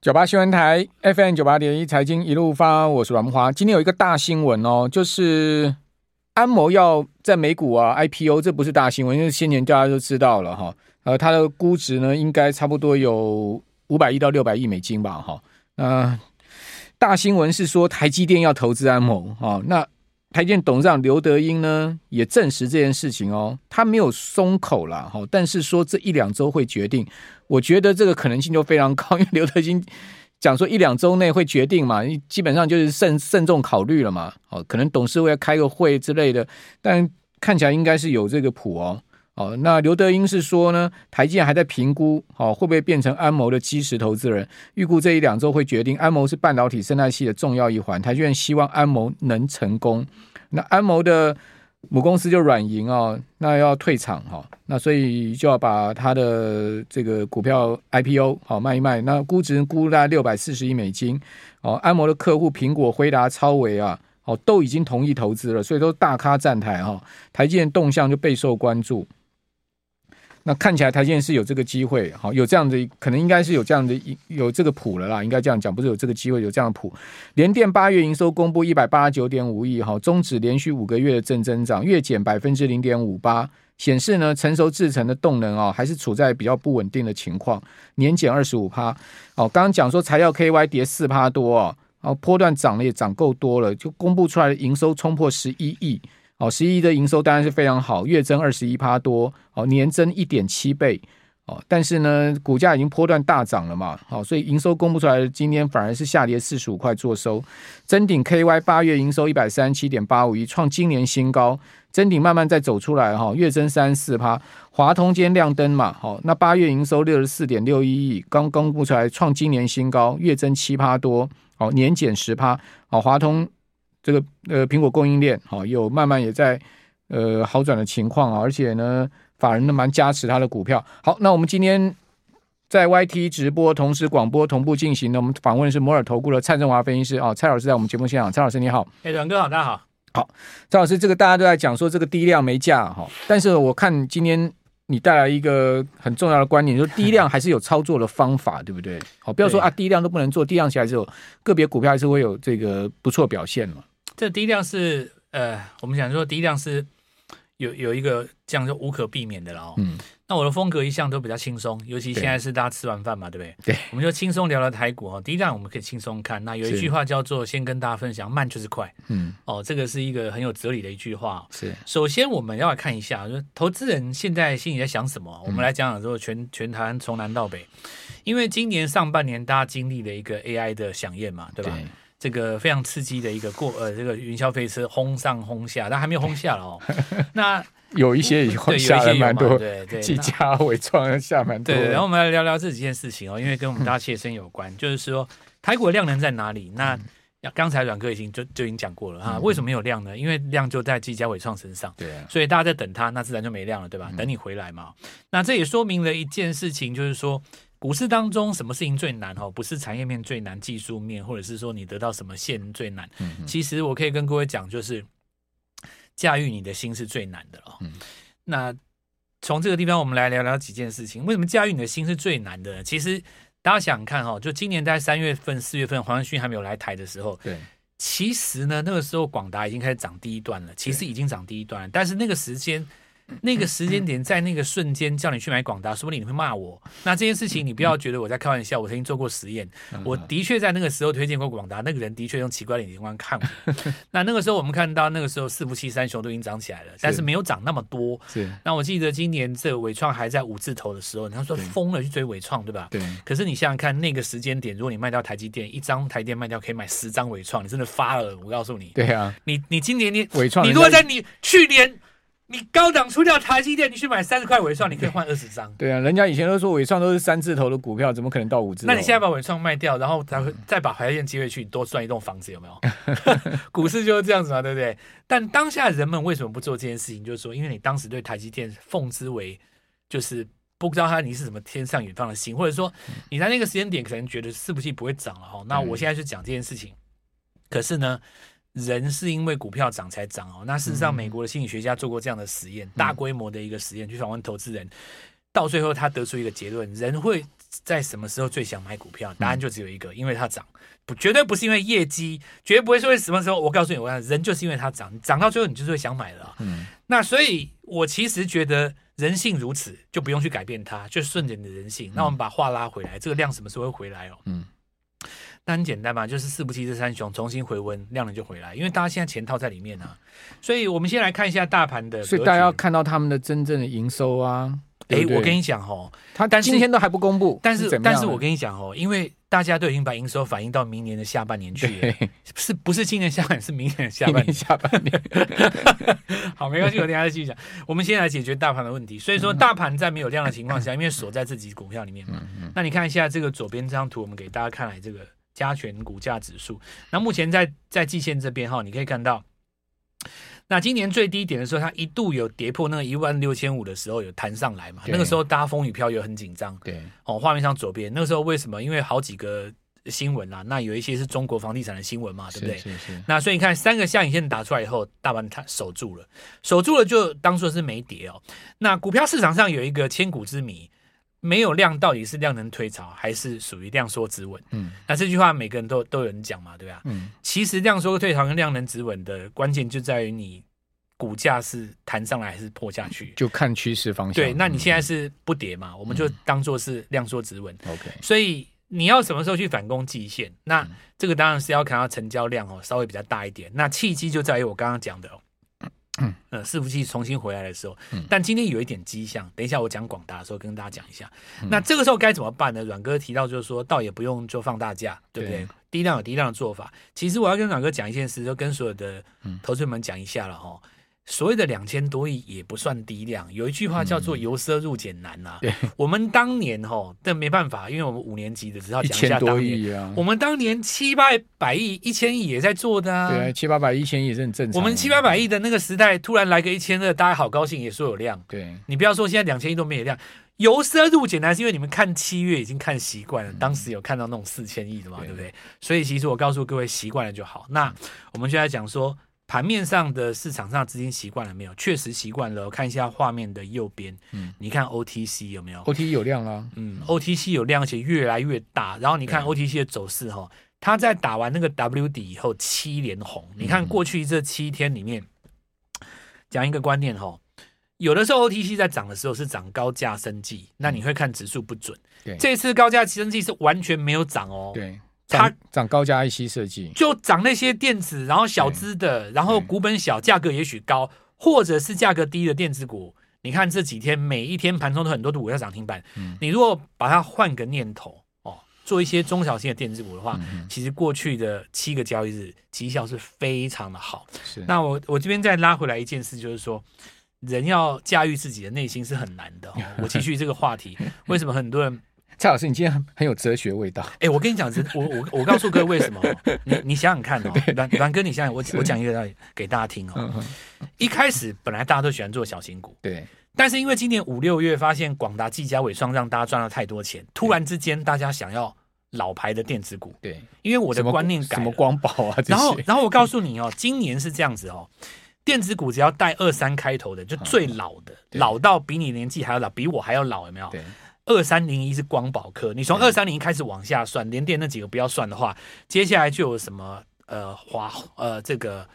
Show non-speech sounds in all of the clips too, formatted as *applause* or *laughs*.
九八新闻台 FM 九八点一财经一路发，我是阮慕驊。今天有一个大新闻哦，就是安谋要在美股啊 IPO，这不是大新闻，因为先前大家都知道了哈。呃，它的估值呢，应该差不多有五百亿到六百亿美金吧，哈。那大新闻是说台积电要投资安谋啊，那。台积电董事长刘德英呢也证实这件事情哦，他没有松口了哈，但是说这一两周会决定，我觉得这个可能性就非常高，*laughs* 因为刘德音讲说一两周内会决定嘛，基本上就是慎慎重考虑了嘛，哦，可能董事会要开个会之类的，但看起来应该是有这个谱哦。哦，那刘德英是说呢，台积电还在评估，哦，会不会变成安谋的基石投资人？预估这一两周会决定。安谋是半导体生态系的重要一环，台积电希望安谋能成功。那安谋的母公司就软银哦，那要退场哈，那所以就要把他的这个股票 IPO 好卖一卖。那估值估大概六百四十亿美金。哦，安摩的客户苹果、辉达、超维啊，哦，都已经同意投资了，所以都大咖站台哈。台积电动向就备受关注。那看起来台积电是有这个机会，好，有这样的可能，应该是有这样的有这个谱了啦，应该这样讲，不是有这个机会，有这样的谱。联电八月营收公布一百八十九点五亿，哈，终止连续五个月的正增长，月减百分之零点五八，显示呢成熟制程的动能啊，还是处在比较不稳定的情况，年减二十五趴。哦，刚刚讲说材料 KY 跌四趴多哦，然后波段涨了也涨够多了，就公布出来的营收冲破十一亿。哦，十一的营收当然是非常好，月增二十一趴多，哦，年增一点七倍，哦，但是呢，股价已经波段大涨了嘛，好，所以营收公布出来今天反而是下跌四十五块做收。增顶 KY 八月营收一百三十七点八五亿，创今年新高。增顶慢慢再走出来哈，月增三四趴。华通今天亮灯嘛，好，那八月营收六十四点六一亿，刚公布出来创今年新高，月增七趴多，哦，年减十趴，好，华通。这个呃，苹果供应链好，有慢慢也在呃好转的情况啊，而且呢，法人都蛮加持他的股票。好，那我们今天在 YT 直播，同时广播同步进行的，我们访问的是摩尔投顾的蔡振华分析师啊，蔡老师在我们节目现场，蔡老师你好，哎，阮哥好，大家好，好，蔡老师，这个大家都在讲说这个低量没价哈，但是我看今天。你带来一个很重要的观点，就是低量还是有操作的方法，对不对？好，不要说啊，低量都不能做，低量起来之后，个别股票还是会有这个不错表现嘛。这低量是呃，我们想说低量是有有一个这样就无可避免的了哦。嗯。那我的风格一向都比较轻松，尤其现在是大家吃完饭嘛，对不对？对，我们就轻松聊聊台股哦。第一站我们可以轻松看。那有一句话叫做“先跟大家分享，慢就是快”。嗯，哦，这个是一个很有哲理的一句话。是，首先我们要来看一下，就是投资人现在心里在想什么。嗯、我们来讲讲说全全台湾从南到北，因为今年上半年大家经历了一个 AI 的响应嘛，对吧？对，这个非常刺激的一个过呃，这个云霄飞车轰上轰下，但还没有轰下了哦。*laughs* 那有一些以后下了蛮多，对对，*laughs* 技嘉纬创下蛮多。对，然后我们来聊聊这几件事情哦，因为跟我们大家切身有关。嗯、*laughs* 就是说，台股的量能在哪里？那刚才阮哥已经就就已经讲过了哈。为什么没有量呢？因为量就在技嘉伟创身上，对、啊，所以大家在等它，那自然就没量了，对吧？等你回来嘛。嗯、那这也说明了一件事情，就是说，股市当中什么事情最难？哈，不是产业面最难，技术面，或者是说你得到什么线最难。嗯、其实我可以跟各位讲，就是。驾驭你的心是最难的哦。嗯，那从这个地方，我们来聊聊几件事情。为什么驾驭你的心是最难的？其实大家想想看哈，就今年在三月份、四月份，黄仁勋还没有来台的时候，对，其实呢，那个时候广达已经开始涨第一段了。其实已经涨第一段了，但是那个时间。那个时间点，在那个瞬间叫你去买广达，说不定你会骂我。那这件事情你不要觉得我在开玩笑，我曾经做过实验，我的确在那个时候推荐过广达，那个人的确用奇怪的眼光看我。*laughs* 那那个时候我们看到那个时候四福七三雄都已经涨起来了，但是没有涨那么多。是。那我记得今年这个纬创还在五字头的时候，他说疯了去追伟创，对吧？对。可是你想想看，那个时间点，如果你卖掉台积电，一张台电卖掉可以买十张伟创，你真的发了。我告诉你。对啊。你你今年你伟创，你如果在你去年。你高档出掉台积电，你去买三十块伟创，你可以换二十张。对啊，人家以前都说伟创都是三字头的股票，怎么可能到五字？那你现在把伟创卖掉，然后再再把台积电接回去，多赚一栋房子，有没有？*laughs* 股市就是这样子嘛，对不对？但当下人们为什么不做这件事情？就是说，因为你当时对台积电奉之为，就是不知道它你是什么天上远方的星，或者说你在那个时间点可能觉得是不是不会涨了哈。那我现在去讲这件事情，可是呢？人是因为股票涨才涨哦。那事实上，美国的心理学家做过这样的实验，大规模的一个实验，去访问投资人。到最后他得出一个结论：人会在什么时候最想买股票？答案就只有一个，因为它涨，不绝对不是因为业绩，绝对不会说什么时候。我告诉你，我讲人就是因为它涨，涨到最后你就是会想买了。嗯，那所以我其实觉得人性如此，就不用去改变它，就顺着你的人性。那我们把话拉回来，这个量什么时候会回来哦？嗯。那很简单嘛，就是四不七这三雄重新回温，量能就回来，因为大家现在钱套在里面啊。所以我们先来看一下大盘的，所以大家要看到他们的真正的营收啊。哎、欸，我跟你讲哦，他但今天都还不公布，但是但是我跟你讲哦，因为大家都已经把营收反映到明年的下半年去了，是不是今年下半年，是明年的下半年下半年。好，没关系，我等下再继续讲。我们先来解决大盘的问题。所以说，大盘在没有量的情况下，因为锁在自己股票里面嘛。那你看一下这个左边这张图，我们给大家看来这个。加权股价指数，那目前在在季线这边哈，你可以看到，那今年最低点的时候，它一度有跌破那个一万六千五的时候，有弹上来嘛？那个时候大家风雨飘摇，很紧张。对，哦，画面上左边那个时候为什么？因为好几个新闻啦，那有一些是中国房地产的新闻嘛，对不对？是是是。那所以你看三个下影线打出来以后，大盘它守住了，守住了就当做是没跌哦。那股票市场上有一个千古之谜。没有量到底是量能退潮还是属于量缩止稳？嗯，那这句话每个人都都有人讲嘛，对吧？嗯，其实量缩退潮跟量能止稳的关键就在于你股价是弹上来还是破下去，就看趋势方向。对，那你现在是不跌嘛？嗯、我们就当做是量缩止稳。OK，、嗯、所以你要什么时候去反攻季线？那这个当然是要看到成交量哦，稍微比较大一点。那契机就在于我刚刚讲的哦。嗯，呃，伺服器重新回来的时候，嗯，但今天有一点迹象，等一下我讲广达的时候跟大家讲一下。嗯、那这个时候该怎么办呢？阮哥提到就是说，倒也不用就放大假，对不对？对低量有低量的做法。其实我要跟阮哥讲一件事，就跟所有的投资们讲一下了哈。嗯所谓的两千多亿也不算低量，有一句话叫做“由奢入俭难”呐、嗯。我们当年哈，但没办法，因为我们五年级的只要讲一下当年啊。我们当年七八百亿、一千亿也在做的啊。对，七八百亿、一千亿也是很正常。我们七八百亿的那个时代，突然来个一千二，大家好高兴，也说有量。对，你不要说现在两千亿都没有量，由奢入俭难是因为你们看七月已经看习惯了，当时有看到那种四千亿的嘛，对不对？所以其实我告诉各位，习惯了就好。那我们就来讲说。盘面上的市场上资金习惯了没有？确实习惯了。看一下画面的右边，嗯，你看 OTC 有没有？OTC 有量啦，嗯，OTC 有量，而且越来越大。然后你看 OTC 的走势哈，它在打完那个 W 底以后七连红。你看过去这七天里面，讲一个观念哈，有的时候 OTC 在涨的时候是涨高价生技，那你会看指数不准。对，这次高价生技是完全没有涨哦。对。它涨高价 IC 设计，就涨那些电子，然后小资的，然后股本小，价格也许高，或者是价格低的电子股。你看这几天每一天盘中都很多的股票涨停板。嗯，你如果把它换个念头哦，做一些中小型的电子股的话，嗯、其实过去的七个交易日绩效是非常的好。是，那我我这边再拉回来一件事，就是说人要驾驭自己的内心是很难的。哦、我继续这个话题，*laughs* 为什么很多人？蔡老师，你今天很有哲学味道。哎、欸，我跟你讲，我我我告诉各位为什么？*laughs* 你你想想看哦，阮阮哥，你想想，我我讲一个道理给大家听哦。嗯、一开始本来大家都喜欢做小型股，对。但是因为今年五六月发现广达、技嘉、伟创让大家赚了太多钱，突然之间大家想要老牌的电子股，对。因为我的观念改了，什么光宝啊，然后然后我告诉你哦，今年是这样子哦，电子股只要带二三开头的，就最老的，嗯、老到比你年纪还要老，比我还要老，有没有？对。二三零一是光宝科，你从二三零一开始往下算，联电那几个不要算的话，接下来就有什么呃华呃这个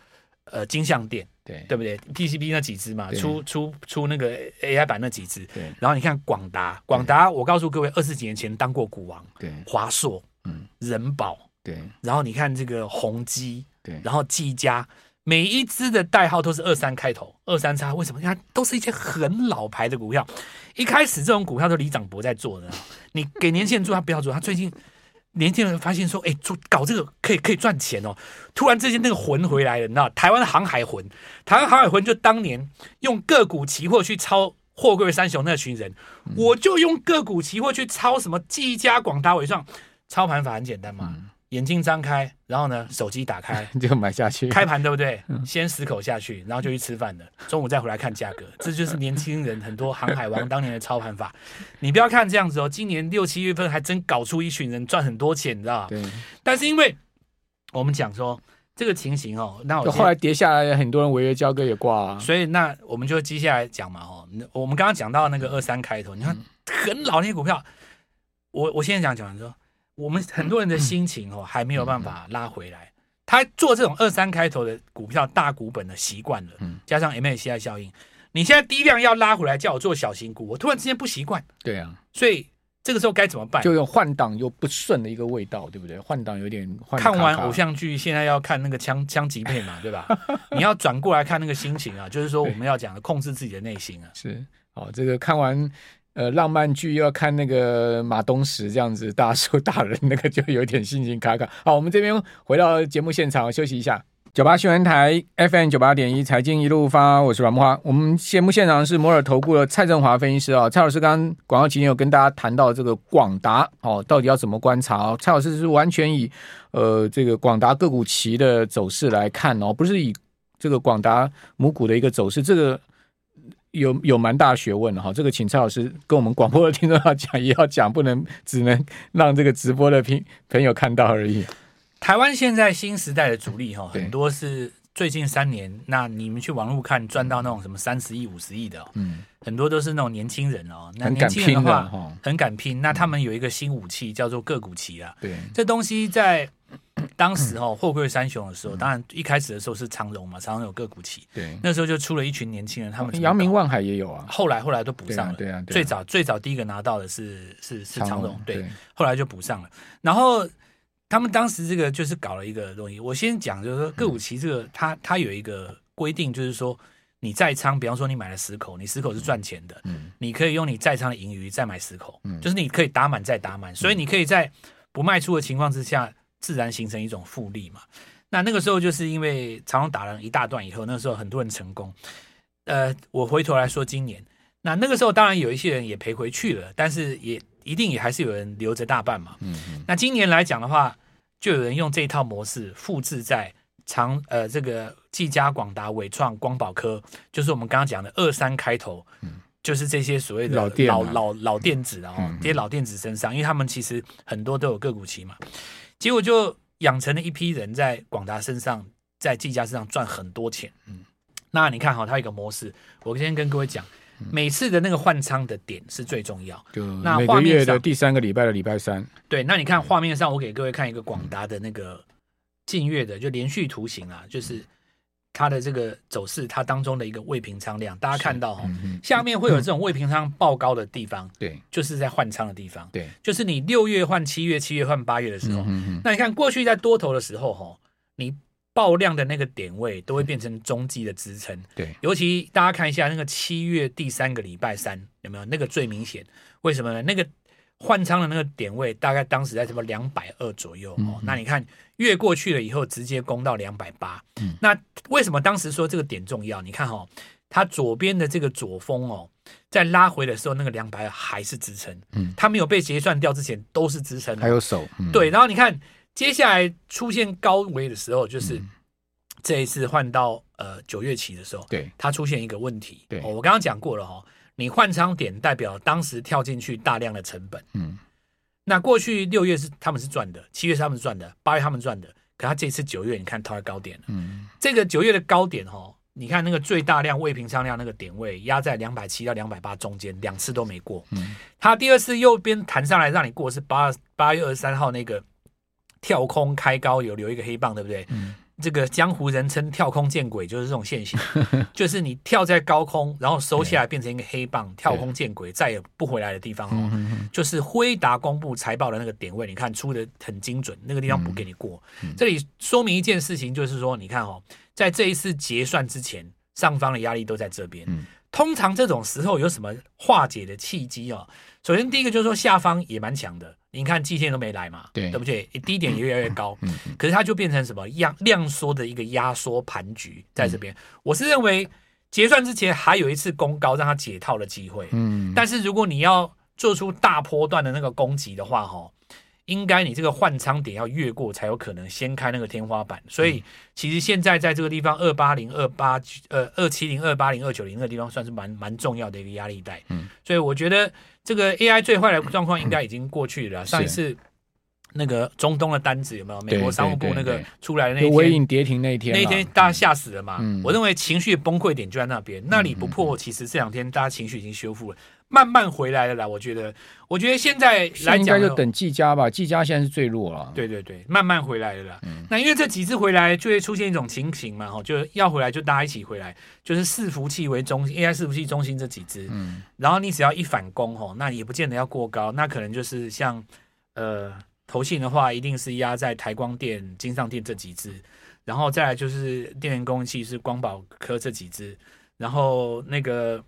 呃金像电，对对不对？PCB 那几只嘛，出出出那个 AI 版那几只，对。然后你看广达，广达我告诉各位，二十几年前当过股王，对。华硕，嗯，人保，对。然后你看这个宏基，对。然后技嘉。每一支的代号都是二三开头，二三叉，为什么？它都是一些很老牌的股票。一开始这种股票都李长博在做的，你给年轻人做，他不要做。他最近年轻人发现说，哎，做搞这个可以可以赚钱哦。突然之间那个魂回来了，你知道？台湾的航海魂，台湾航海魂就当年用个股期货去抄货柜三雄那群人，嗯、我就用个股期货去抄什么技嘉、广达、纬创，操盘法很简单嘛。嗯眼睛张开，然后呢，手机打开 *laughs* 就买下去。开盘对不对？先十口下去，然后就去吃饭了。中午再回来看价格，*laughs* 这就是年轻人很多航海王当年的操盘法。你不要看这样子哦，今年六七月份还真搞出一群人赚很多钱，你知道吗？对。但是因为我们讲说，这个情形哦，那我就后来跌下来，很多人违约交割也挂啊。所以那我们就接下来讲嘛哦，我们刚刚讲到那个二三开头，你看很老那些股票，我我现在讲讲说，我们很多人的心情哦还没有办法拉回来。他做这种二三开头的股票大股本的习惯了，加上 MACI 效应，你现在低量要拉回来叫我做小型股，我突然之间不习惯。对啊，所以这个时候该怎么办？就有换挡又不顺的一个味道，对不对？换挡有点。看完偶像剧，现在要看那个枪枪击片嘛，对吧？*laughs* 你要转过来看那个心情啊，就是说我们要讲的控制自己的内心啊。是，好，这个看完。呃，浪漫剧又要看那个马东石这样子大叔大人，那个就有点心情卡卡。好，我们这边回到节目现场休息一下。九八新闻台 FM 九八点一财经一路发，我是阮木花。我们节目现场是摩尔投顾的蔡振华分析师啊，蔡老师刚刚广告期间有跟大家谈到这个广达哦，到底要怎么观察哦？蔡老师是完全以呃这个广达个股期的走势来看哦，不是以这个广达母股的一个走势这个。有有蛮大学问的哈，这个请蔡老师跟我们广播的听众要讲，也要讲，不能只能让这个直播的朋朋友看到而已。台湾现在新时代的主力哈，很多是最近三年，那你们去网络看赚到那种什么三十亿、五十亿的，嗯，很多都是那种年轻人哦，那年轻人的话很敢拼的，很敢拼。那他们有一个新武器叫做个股期啊，对，这东西在。当时哦，*clears throat* 货柜三雄的时候，当然一开始的时候是长荣嘛，长荣有个股期，对，那时候就出了一群年轻人，他们阳明万海也有啊，后来后来都补上了，对啊，最早最早第一个拿到的是是是长荣，对，后来就补上了。然后他们当时这个就是搞了一个东西，我先讲就是说个股期这个，它它有一个规定，就是说你在仓，比方说你买了十口，你十口是赚钱的，嗯，你可以用你在仓的盈余再买十口，嗯，就是你可以打满再打满，所以你可以在不卖出的情况之下。自然形成一种复利嘛，那那个时候就是因为长荣打了一大段以后，那个时候很多人成功。呃，我回头来说今年，那那个时候当然有一些人也赔回去了，但是也一定也还是有人留着大半嘛。嗯嗯。那今年来讲的话，就有人用这一套模式复制在长呃这个技嘉、广达、伟创、光宝科，就是我们刚刚讲的二三开头，嗯，就是这些所谓的老电老老老电子啊，这些老电子身上，因为他们其实很多都有个股期嘛。结果就养成了一批人在广达身上，在技嘉身上赚很多钱。嗯，那你看哈，它有一个模式，我先跟各位讲，每次的那个换仓的点是最重要。就那每个月的第三个礼拜的礼拜三。对，那你看画面上，我给各位看一个广达的那个近月的就连续图形啊，就是。它的这个走势，它当中的一个未平仓量，大家看到哈，下面会有这种未平仓爆高的地方，对，就是在换仓的地方，对，就是你六月换七月，七月换八月的时候，那你看过去在多头的时候哈，你爆量的那个点位都会变成中继的支撑，对，尤其大家看一下那个七月第三个礼拜三有没有？那个最明显？为什么？呢？那个。换仓的那个点位大概当时在什么两百二左右哦，那你看越过去了以后直接攻到两百八，嗯。那为什么当时说这个点重要？你看哈，它左边的这个左峰哦，在拉回的时候那个两百二还是支撑，嗯，它没有被结算掉之前都是支撑，还有手，对，然后你看接下来出现高位的时候，就是这一次换到呃九月起的时候，对，它出现一个问题，对，我刚刚讲过了哈。你换仓点代表当时跳进去大量的成本，嗯，那过去六月是他们是赚的，七月是他们是赚的，八月他们赚的，可他这次九月你看套在高点了，嗯，这个九月的高点哈，你看那个最大量未平仓量那个点位压在两百七到两百八中间，两次都没过，嗯，他第二次右边弹上来让你过是八八月二十三号那个跳空开高有留一个黑棒，对不对？嗯。这个江湖人称跳空见鬼，就是这种现象，*laughs* 就是你跳在高空，然后收下来变成一个黑棒，跳空见鬼，再也不回来的地方哦。就是辉达公布财报的那个点位，你看出的很精准，那个地方不给你过。这里说明一件事情，就是说，你看哦，在这一次结算之前，上方的压力都在这边。通常这种时候有什么化解的契机哦？首先第一个就是说下方也蛮强的，你看季线都没来嘛，对，对不对？低点也越来越高，嗯，可是它就变成什么量量缩的一个压缩盘局在这边。嗯，我是认为结算之前还有一次攻高让它解套的机会，嗯，但是如果你要做出大波段的那个攻击的话，哈。应该你这个换仓点要越过才有可能掀开那个天花板，所以其实现在在这个地方二八零二八呃二七零二八零二九零那个地方算是蛮蛮重要的一个压力带，嗯，所以我觉得这个 AI 最坏的状况应该已经过去了。上一次那个中东的单子有没有？美国商务部那个出来的那天，微影跌停那一天，那一天大家吓死了嘛。嗯、我认为情绪崩溃点就在那边，那里不破，其实这两天大家情绪已经修复了。慢慢回来了啦，我觉得，我觉得现在来讲，应该就等技嘉吧。技嘉现在是最弱了。对对对，慢慢回来了啦。嗯、那因为这几次回来就会出现一种情形嘛，哈，就要回来就大家一起回来，就是伺服器为中心，AI 伺服器中心这几只。嗯。然后你只要一反攻，吼，那也不见得要过高，那可能就是像呃投信的话，一定是压在台光电、金上电这几只，然后再来就是电源供应器是光宝科这几只，然后那个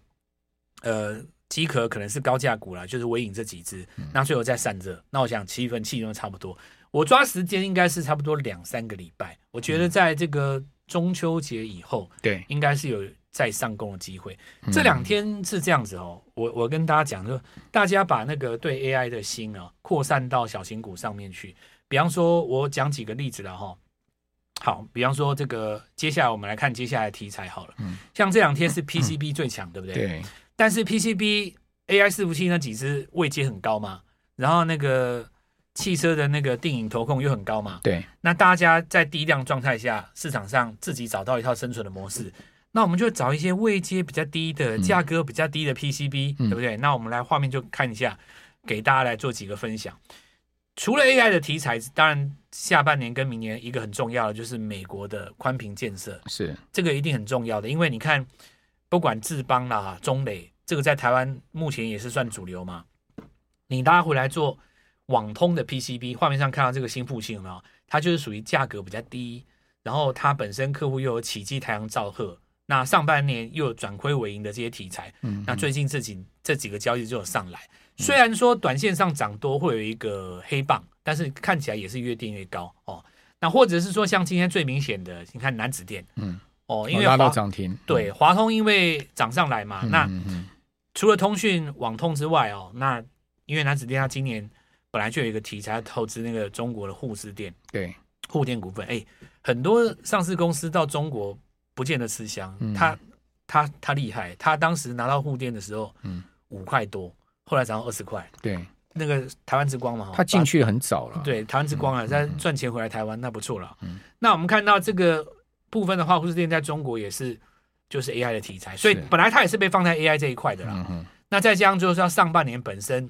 呃。机壳可能是高价股啦，就是微影这几只，那最后再散热。那我想气氛气都差不多，我抓时间应该是差不多两三个礼拜。我觉得在这个中秋节以后，对，应该是有再上攻的机会。这两天是这样子哦，我我跟大家讲，就大家把那个对 AI 的心啊扩散到小型股上面去。比方说，我讲几个例子了哈。好，比方说这个，接下来我们来看接下来的题材好了。像这两天是 PCB 最强，对不对？对。但是 PCB AI 伺服器那几只位阶很高嘛，然后那个汽车的那个电影投控又很高嘛，对，那大家在低量状态下，市场上自己找到一套生存的模式，那我们就找一些位阶比较低的、价格比较低的 PCB，、嗯、对不对？那我们来画面就看一下，给大家来做几个分享。除了 AI 的题材，当然下半年跟明年一个很重要的就是美国的宽频建设，是这个一定很重要的，因为你看。不管智邦啦、中磊，这个在台湾目前也是算主流嘛。你拉回来做网通的 PCB，画面上看到这个新复兴有没有？它就是属于价格比较低，然后它本身客户又有起基、太阳、兆赫，那上半年又有转亏为盈的这些题材。嗯，那最近这几这几个交易就有上来。虽然说短线上涨多会有一个黑棒，但是看起来也是越垫越高哦。那或者是说像今天最明显的，你看南子店，嗯。哦，因为拉到涨停，对，华通因为涨上来嘛，嗯、那、除了通讯、网通之外哦，那因为南子电它今年本来就有一个题材投资那个中国的护士电，对，沪电股份，哎，很多上市公司到中国不见得吃香，嗯、他他他厉害，他当时拿到沪电的时候，嗯，五块多，后来涨到二十块，对，那个台湾之光嘛，他进去很早了，对，台湾之光啊，再赚钱回来台湾那不错了，嗯，那我们看到这个。部分的话，富士电在中国也是就是 AI 的题材，所以本来它也是被放在 AI 这一块的啦。嗯、那再加上就是说上半年本身，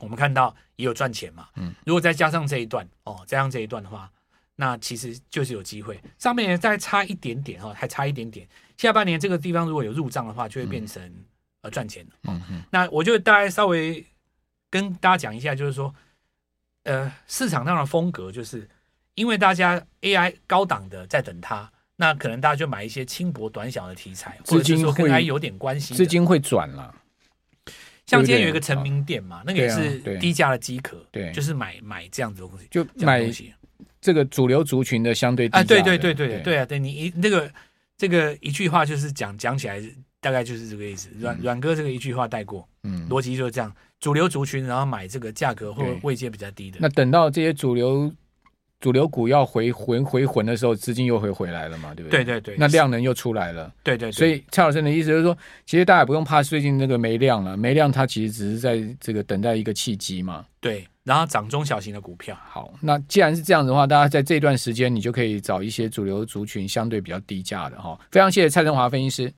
我们看到也有赚钱嘛。嗯，如果再加上这一段哦，加上这一段的话，那其实就是有机会。上半年再差一点点哦，还差一点点。下半年这个地方如果有入账的话，就会变成、嗯、呃赚钱的。嗯嗯。那我就大概稍微跟大家讲一下，就是说，呃，市场上的风格就是。因为大家 AI 高档的在等它，那可能大家就买一些轻薄短小的题材，或者是说跟 AI 有点关系，资金会转了。像今天有一个成名店嘛，那个也是低价的机壳，对，就是买买这样子的东西，就买这个主流族群的相对。啊，对对对对对啊，对你一那个这个一句话就是讲讲起来大概就是这个意思。阮阮哥这个一句话带过，嗯，逻辑就是这样，主流族群然后买这个价格或位阶比较低的。那等到这些主流。主流股要回魂回魂的时候，资金又会回来了嘛，对不对？对对对。那量能又出来了，对对，对。所以蔡老师的意思就是说，其实大家不用怕最近那个没量了，没量它其实只是在这个等待一个契机嘛。对，然后涨中小型的股票。好，那既然是这样的话，大家在这段时间你就可以找一些主流族群相对比较低价的哈。非常谢谢蔡振华分析师。